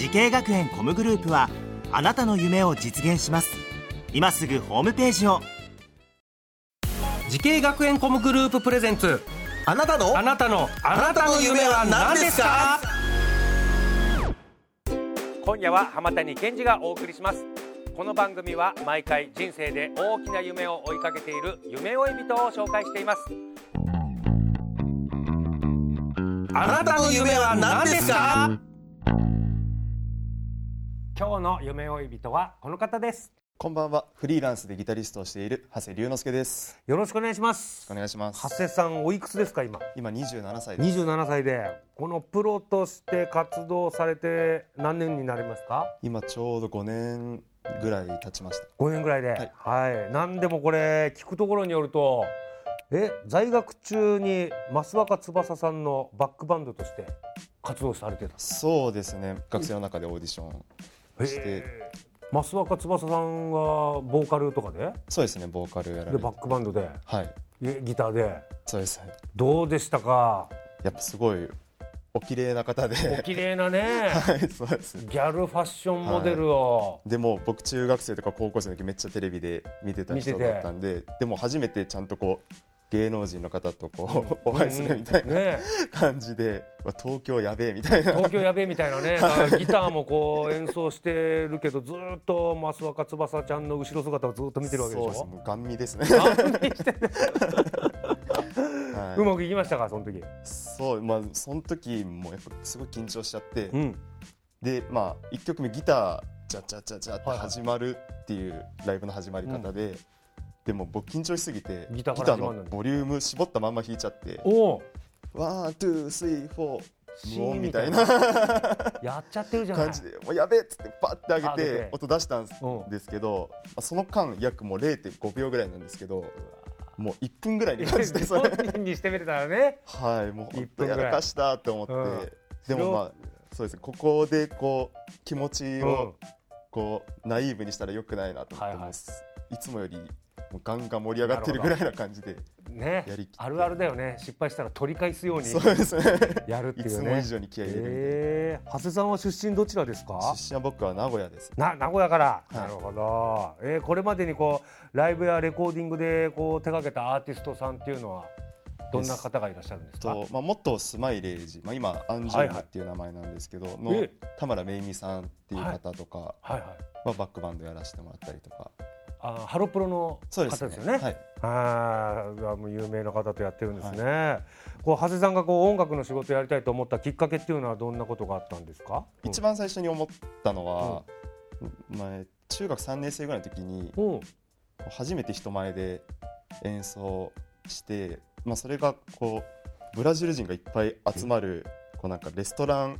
滋慶学園 COMグループはあなたの夢を実現します。今すぐホームページを。滋慶学園 COMグループプレゼンツ。あなたの？あなたの。あなたの夢は何ですか？今夜は浜谷健司がお送りします。この番組は毎回人生で大きな夢を追いかけている夢追い人を紹介しています。あなたの夢は何ですか？今日の夢追い人はこの方です。こんばんは。フリーランスでギタリストをしている長谷龍之介です。よろしくお願いします。お願いします。長谷さんおいくつですか今？今27歳です。27歳で。このプロとして活動されて何年になりますか？今ちょうど5年ぐらい経ちました。5年ぐらいで。はい。はい、なんでもこれ聞くところによるとえ在学中に増若翼さんのバックバンドとして活動されてた。そうですね。学生の中でオーディションして。増若翼さんがボーカルとかで？そうですねボーカルやられて。でバックバンドで？はい。えギターで？そうです。どうでしたか？やっぱすごいお綺麗な方で。お綺麗なね。はいそうです。ギャルファッションモデルを、でも僕中学生とか高校生の時めっちゃテレビで見てた人だったんででも初めてちゃんとこう芸能人の方とこうお会いするみたいなね。感じで、うわ東京やべえみたいな。東京やべえみたいなね、ギターもこう演奏してるけどずーっと増若翼ちゃんの後ろ姿をずっと見てるわけでしょ？そうですガン見ですね。はうまくいきましたかその時？い、そうまあその時もやっぱすごい緊張しちゃって、うん。でまあ1曲目ギタージャジャジャジャってはいはい始まるっていうライブの始まり方で、でも僕緊張しすぎてギターのボリューム絞ったまんま弾いちゃっておお one, two, three, four、無音みたいな。やっちゃってるじゃない。感じで、もうやべえっつってバッて上げてて。音出したんですけど、まあその間約もう0.5秒ぐらいなんですけど、もう1分ぐらいに感じてそれ。にしてみれたらね。はい、もう本当やらかしたと思って、うん。でもまあそうですね、ここでこう気持ちうん。をこうナイーブにしたらよくないなと思ってはいはい。ます。いつもよりガンガン盛り上がってるぐらいな感じで、ね。やりきって。あるあるだよね。失敗したら取り返すようにそうです。ね。やるっていうね。いつも以上に気合い入れる。えー。長谷さんは出身どちらですか？出身は僕は名古屋です。な名古屋から、い。なるほど、えーこれまでにこうライブやレコーディングでこう手掛けたアーティストさんっていうのはどんな方がいらっしゃるんですか？とまあ、元スマイレージ、まあ、今アンジュルムっていう名前なんですけど、のえ田村めいみさんっていう方とかはい。はいはバックバンドやらせてもらったりとかあハロプロの方ですよね。はい、ああもう有名な方とやってるんですね、こう長谷さんがこう音楽の仕事やりたいと思ったきっかけっていうのはどんなことがあったんですか？一番最初に思ったのは、前中学3年生ぐらいの時にうん、うん初めて人前で演奏して、まあ、それがこうブラジル人がいっぱい集まるこうなんかレストラン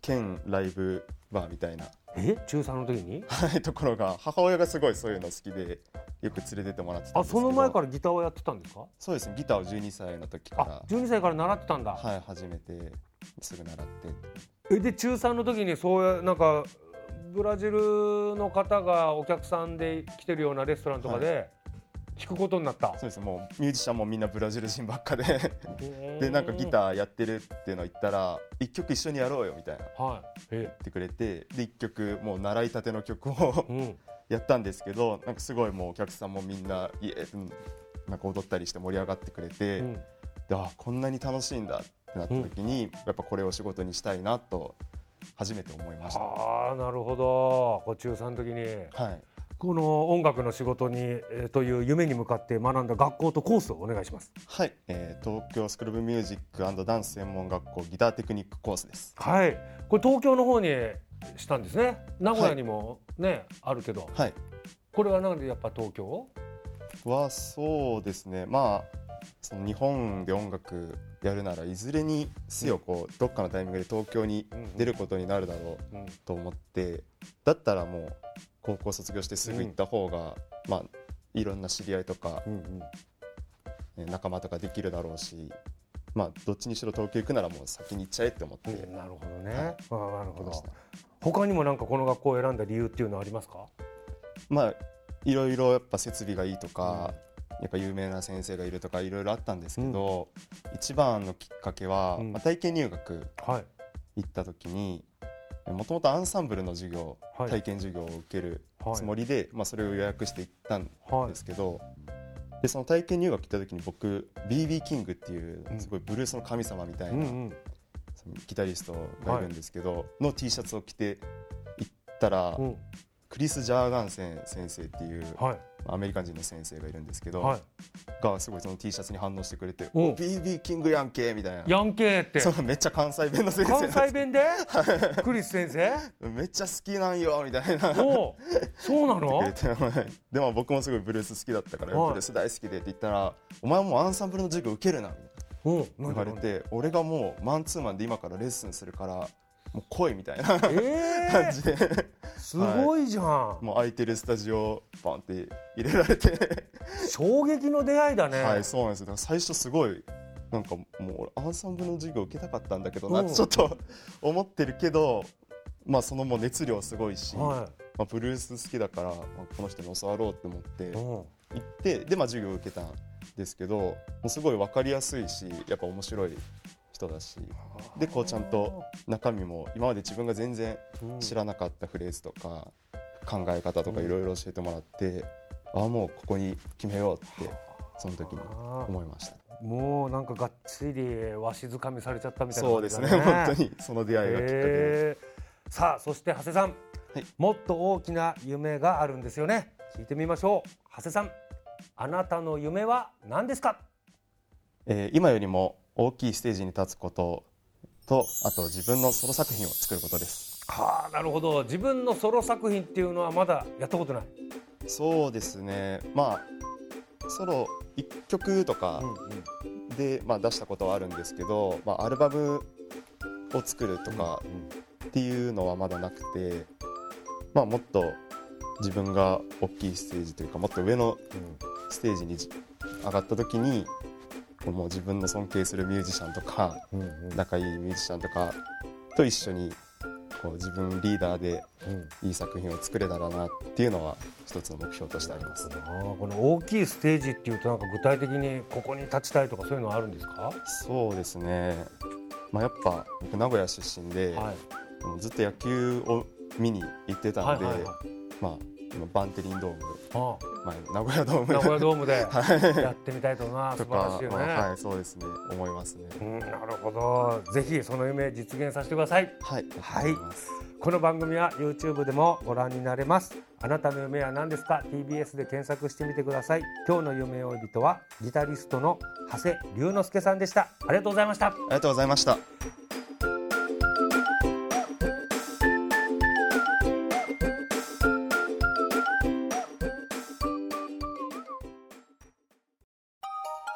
兼ライブバーみたいなえ？中3の時に？はいところが母親がすごいそういうの好きでよく連れてってもらってたんあですけど。その前からギターをやってたんですか？そうです。ねギターを12歳の時かあら12歳から習ってたんだ、はい始めてすぐ習って。えで中3の時にそういうなんかブラジルの方がお客さんで来てるようなレストランとかで弾くことになった、そうです。ねもうミュージシャンもみんなブラジル人ばっかで。でなんかギターやってるっていうのを言ったら一曲一緒にやろうよみたいな。言はい。え。ってくれてで一曲もう習いたての曲をうん。やったんですけどなんかすごいもうお客さんもみんなイエーなんか踊ったりして盛り上がってくれて、うん。であこんなに楽しいんだってなった時に、やっぱこれを仕事にしたいなと初めて思いました。ああなるほど。こう中3の時に。はいこの音楽の仕事に、えーという夢に向かって学んだ学校とコースをお願いします。はい、えー東京スクール・ミュージックダンス専門学校ギターテクニックコースです。はい。これ東京の方にしたんですね。名古屋にもね、あるけど。はい、これはなんでやっぱ東京？はそうですね。まあその日本で音楽やるならいずれにせよこうどっかのタイミングで東京に出ることになるだろううん。と思ってだったらもう高校卒業してすぐ行った方が、まあいろんな知り合いとか、うんうん。ね仲間とかできるだろうしまあどっちにしろ東京行くならもう先に行っちゃえって思って、うんなるほどね、ああなるほど。他にもなんかこの学校を選んだ理由っていうのはありますか？まあいろいろやっぱ設備がいいとか、やっぱ有名な先生がいるとかいろいろあったんですけど、一番のきっかけは、うん。まあ、体験入学はい。行った時にもともとアンサンブルの授業、はい。体験授業を受けるはい。つもりで、まあ、それを予約して行ったんはいですけど、でその体験入学行った時に僕 BB キングっていううん。すごいブルースの神様みたいな、うんギタリストがいるんですけど、の T シャツを着て行ったら、うん。クリス・ジャーガンセン先生っていうはいアメリカ人の先生がいるんですけど、はい。がすごいその T シャツに反応してくれて「う。んお BB キングやんけ」みたいな。ヤンケーってそう。めっちゃ関西弁の先生。関西弁で？クリス先生？めっちゃ好きなんよみたいな。おう。そうなの？でも僕もすごいブルース好きだったから、はい。ブルース大好きでって言ったら「お前もうアンサンブルの授業受けるな」みたいう。んな言われて俺がもうマンツーマンで今からレッスンするからもう来いみたいなえ感じで。ー、すごいじゃん、もう空いてるスタジオバンって入れられて。衝撃の出会いだね、はいそうなんですよ。最初すごいなんかもう俺アンサンブルの授業受けたかったんだけどなちょっと思ってるけどまあそのもう熱量すごいし、はまあ、ブルース好きだから、まあ、この人に教わろうって思って行ってで、まあ、授業を受けたんですけどもうすごい分かりやすいしやっぱ面白い人だし。でこうちゃんと中身も今まで自分が全然うん。知らなかったフレーズとか考え方とかいろいろ教えてもらって、ああもうここに決めようってその時に思いました。もうなんかがっつりわしづかみされちゃったみたいなそうですね本当に。その出会いがきっかけでさあそして長谷さん、はい。もっと大きな夢があるんですよね。聞いてみましょう。長谷さんあなたの夢は何ですか？えー今よりも大きいステージに立つこととあと自分のソロ作品を作ることです。はあなるほど。自分のソロ作品っていうのはまだやったことない、そうですね。まあソロ1曲とかで、まあ、出したことはあるんですけど、まあ、アルバムを作るとかっていうのはまだなくて、まあ、もっと自分が大きいステージというかもっと上のステージにじ上がった時にもう自分の尊敬するミュージシャンとかうんうん。うん仲いいミュージシャンとかと一緒にこう自分リーダーでうん。いい作品を作れたらなっていうのは一つの目標としてあります。あーこの大きいステージっていうとなんか具体的にここに立ちたいとかそういうのはあるんですか？そうですね、まあ、やっぱ僕名古屋出身で、はい。ずっと野球を見に行ってたんで、はいはいはい。まあ、今バンテリンドーム、あまあ、名古屋ドーム名古屋ドームで。はい。やってみたいとな素と晴らかしいよね、まあはいそうですね。思いますね。うん、なるほど。ぜひその夢実現させてください。はい。はい。この番組は YouTube でもご覧になれます。あなたの夢は何ですか？TBS で検索してみてください。今日の夢追い人はギタリストの長谷龍之介さんでした。ありがとうございました。ありがとうございました